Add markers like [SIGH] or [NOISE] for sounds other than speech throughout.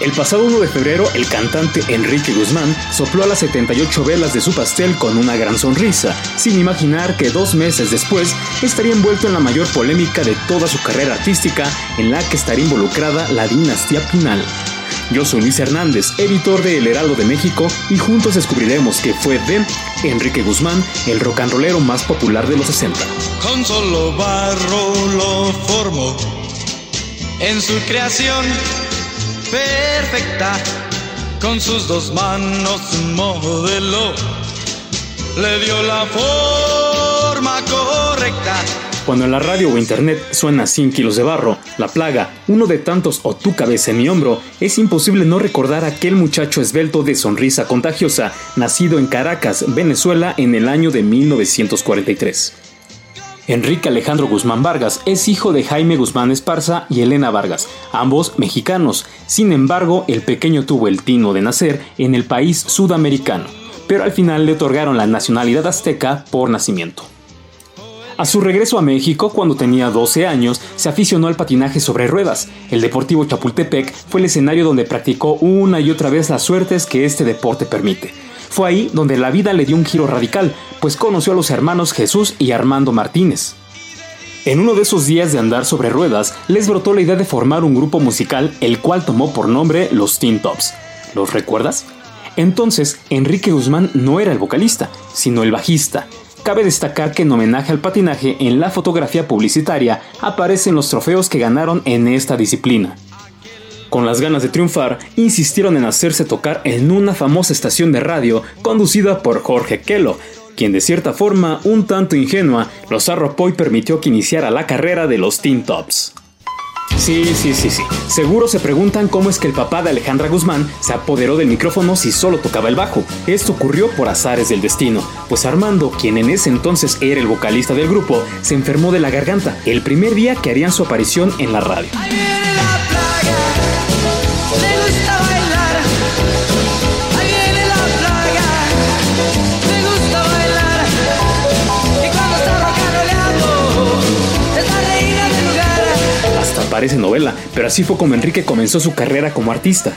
El pasado 1 de febrero, el cantante Enrique Guzmán sopló a las 78 velas de su pastel con una gran sonrisa, sin imaginar que dos meses después estaría envuelto en la mayor polémica de toda su carrera artística, en la que estaría involucrada la dinastía Pinal. Yo soy Luis Hernández, editor de El Heraldo de México, y juntos descubriremos que fue de Enrique Guzmán, el rock and rollero más popular de los 60. Con solo barro lo formó en su creación perfecta, con sus dos manos modeló, le dio la forma correcta. Cuando en la radio o internet suena 100 kilos de barro, la plaga, uno de tantos o tu cabeza en mi hombro, es imposible no recordar a aquel muchacho esbelto de sonrisa contagiosa, nacido en Caracas, Venezuela, en el año de 1943. Enrique Alejandro Guzmán Vargas es hijo de Jaime Guzmán Esparza y Elena Vargas, ambos mexicanos. Sin embargo, el pequeño tuvo el tino de nacer en el país sudamericano, pero al final le otorgaron la nacionalidad azteca por nacimiento. A su regreso a México, cuando tenía 12 años, se aficionó al patinaje sobre ruedas. El Deportivo Chapultepec fue el escenario donde practicó una y otra vez las suertes que este deporte permite. Fue ahí donde la vida le dio un giro radical, pues conoció a los hermanos Jesús y Armando Martínez. En uno de esos días de andar sobre ruedas, les brotó la idea de formar un grupo musical, el cual tomó por nombre los Teen Tops. ¿Los recuerdas? Entonces, Enrique Guzmán no era el vocalista, sino el bajista. Cabe destacar que en homenaje al patinaje en la fotografía publicitaria aparecen los trofeos que ganaron en esta disciplina. Con las ganas de triunfar, insistieron en hacerse tocar en una famosa estación de radio conducida por Jorge Kelo, quien de cierta forma, un tanto ingenua, los arropó y permitió que iniciara la carrera de los Teen Tops. Sí, sí, sí, sí. Seguro se preguntan cómo es que el papá de Alejandra Guzmán se apoderó del micrófono si solo tocaba el bajo. Esto ocurrió por azares del destino, pues Armando, quien en ese entonces era el vocalista del grupo, se enfermó de la garganta el primer día que harían su aparición en la radio. Parece novela, pero así fue como Enrique comenzó su carrera como artista.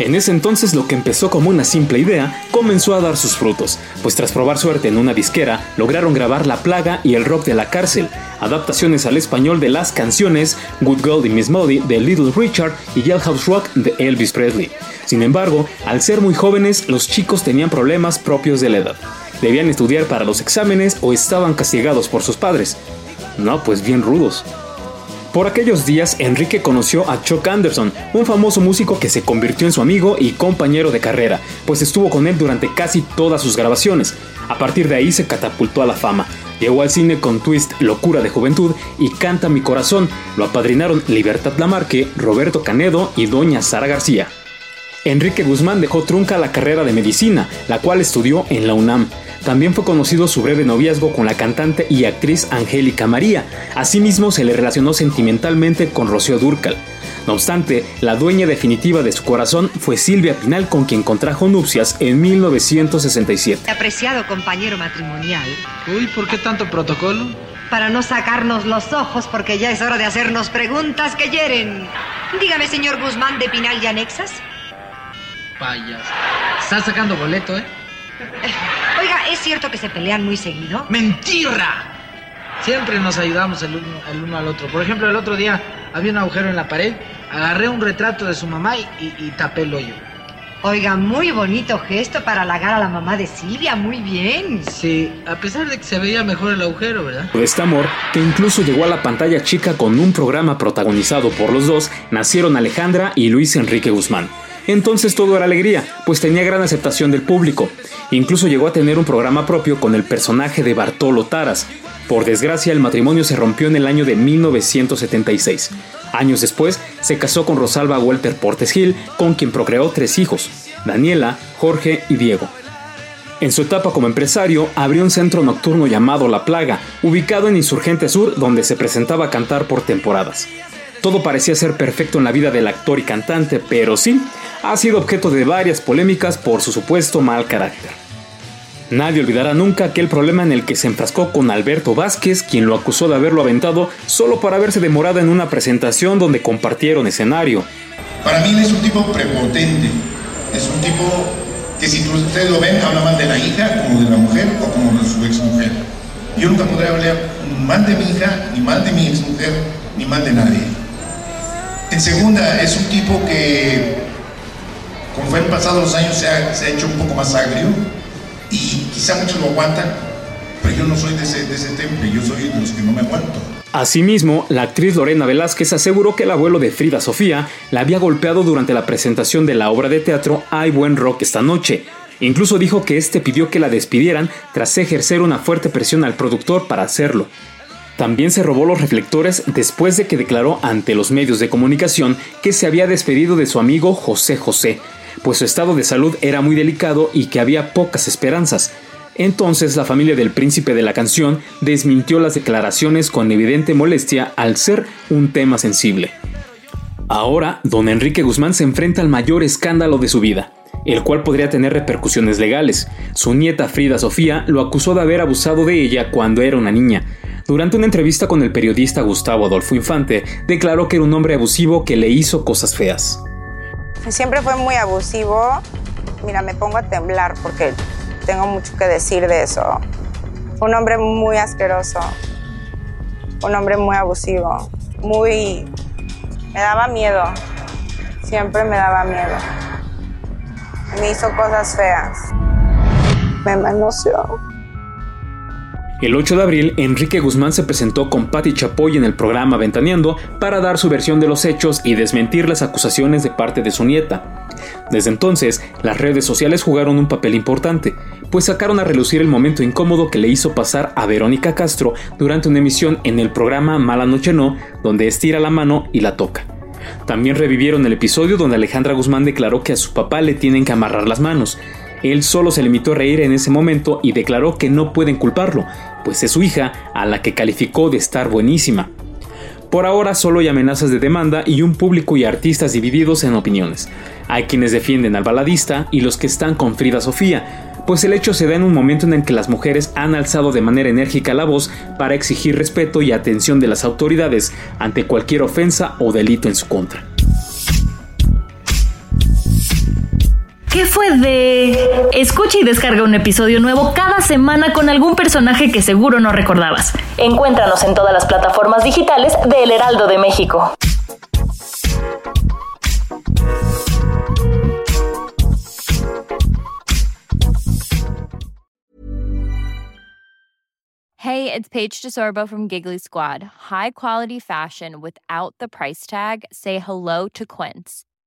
En ese entonces lo que empezó como una simple idea comenzó a dar sus frutos, pues tras probar suerte en una disquera lograron grabar La Plaga y El Rock de la Cárcel, adaptaciones al español de las canciones Good Girl y Miss Molly de Little Richard y Jailhouse Rock de Elvis Presley. Sin embargo, al ser muy jóvenes, los chicos tenían problemas propios de la edad. Debían estudiar para los exámenes o estaban castigados por sus padres. No, pues bien rudos. Por aquellos días, Enrique conoció a Chuck Anderson, un famoso músico que se convirtió en su amigo y compañero de carrera, pues estuvo con él durante casi todas sus grabaciones. A partir de ahí se catapultó a la fama. Llegó al cine con Twist Locura de Juventud y Canta mi corazón. Lo apadrinaron Libertad Lamarque, Roberto Canedo y Doña Sara García. Enrique Guzmán dejó trunca la carrera de medicina, la cual estudió en la UNAM. También fue conocido su breve noviazgo con la cantante y actriz Angélica María. Asimismo, se le relacionó sentimentalmente con Rocío Durcal. No obstante, la dueña definitiva de su corazón fue Silvia Pinal, con quien contrajo nupcias en 1967. Apreciado compañero matrimonial. Uy, ¿por qué tanto protocolo? Para no sacarnos los ojos, porque ya es hora de hacernos preguntas que hieren. Dígame, señor Guzmán de Pinal y Anexas. Payas. Estás sacando boleto, ¿eh? [LAUGHS] Oiga, ¿es cierto que se pelean muy seguido? ¡Mentira! Siempre nos ayudamos el uno, al otro. Por ejemplo, el otro día había un agujero en la pared, agarré un retrato de su mamá y, tapé el hoyo. Oiga, muy bonito gesto para halagar a la mamá de Silvia, muy bien. Sí, a pesar de que se veía mejor el agujero, ¿verdad? De este amor, que incluso llegó a la pantalla chica con un programa protagonizado por los dos, nacieron Alejandra y Luis Enrique Guzmán. Entonces todo era alegría, pues tenía gran aceptación del público. Incluso llegó a tener un programa propio con el personaje de Bartolo Taras. Por desgracia, el matrimonio se rompió en el año de 1976. Años después, se casó con Rosalba Walter Portes Gil, con quien procreó tres hijos, Daniela, Jorge y Diego. En su etapa como empresario, abrió un centro nocturno llamado La Plaga, ubicado en Insurgente Sur, donde se presentaba a cantar por temporadas. Todo parecía ser perfecto en la vida del actor y cantante, pero sí, ha sido objeto de varias polémicas por su supuesto mal carácter. Nadie olvidará nunca aquel problema en el que se enfrascó con Alberto Vázquez, quien lo acusó de haberlo aventado solo por haberse demorado en una presentación donde compartieron escenario. Para mí es un tipo prepotente, es un tipo que si ustedes lo ven habla mal de la hija, como de la mujer o como de su ex mujer. Yo nunca podré hablar mal de mi hija, ni mal de mi ex mujer, ni mal de nadie. En segunda, es un tipo que fue han pasado los años se ha, se ha, hecho un poco más agrio y quizá muchos lo aguantan, pero yo no soy de ese, de ese temple, yo soy de los que no me aguanto. Asimismo, la actriz Lorena Velázquez aseguró que el abuelo de Frida Sofía la había golpeado durante la presentación de la obra de teatro Hay buen rock esta noche. Incluso dijo que este pidió que la despidieran tras ejercer una fuerte presión al productor para hacerlo. También se robó los reflectores después de que declaró ante los medios de comunicación que se había despedido de su amigo José José, pues su estado de salud era muy delicado y que había pocas esperanzas. Entonces la familia del príncipe de la canción desmintió las declaraciones con evidente molestia al ser un tema sensible. Ahora, don Enrique Guzmán se enfrenta al mayor escándalo de su vida, el cual podría tener repercusiones legales. Su nieta Frida Sofía lo acusó de haber abusado de ella cuando era una niña. Durante una entrevista con el periodista Gustavo Adolfo Infante, declaró que era un hombre abusivo que le hizo cosas feas. Siempre fue muy abusivo. Mira, me pongo a temblar porque tengo mucho que decir de eso. Un hombre muy asqueroso, un hombre muy abusivo, muy... Me daba miedo, siempre me daba miedo. Me hizo cosas feas. Me manoseó. El 8 de abril, Enrique Guzmán se presentó con Patti Chapoy en el programa Ventaneando para dar su versión de los hechos y desmentir las acusaciones de parte de su nieta. Desde entonces, las redes sociales jugaron un papel importante, pues sacaron a relucir el momento incómodo que le hizo pasar a Verónica Castro durante una emisión en el programa Mala Noche No, donde estira la mano y la toca. También revivieron el episodio donde Alejandra Guzmán declaró que a su papá le tienen que amarrar las manos, él solo se limitó a reír en ese momento y declaró que no pueden culparlo, pues es su hija a la que calificó de estar buenísima. Por ahora solo hay amenazas de demanda y un público y artistas divididos en opiniones. Hay quienes defienden al baladista y los que están con Frida Sofía, pues el hecho se da en un momento en el que las mujeres han alzado de manera enérgica la voz para exigir respeto y atención de las autoridades ante cualquier ofensa o delito en su contra. ¿Qué fue de...? Escucha y descarga un episodio nuevo cada semana con algún personaje que seguro no recordabas. Encuéntranos en todas las plataformas digitales de El Heraldo de México. Hey, it's Paige DeSorbo from Giggly Squad. High quality fashion without the price tag. Say hello to Quince.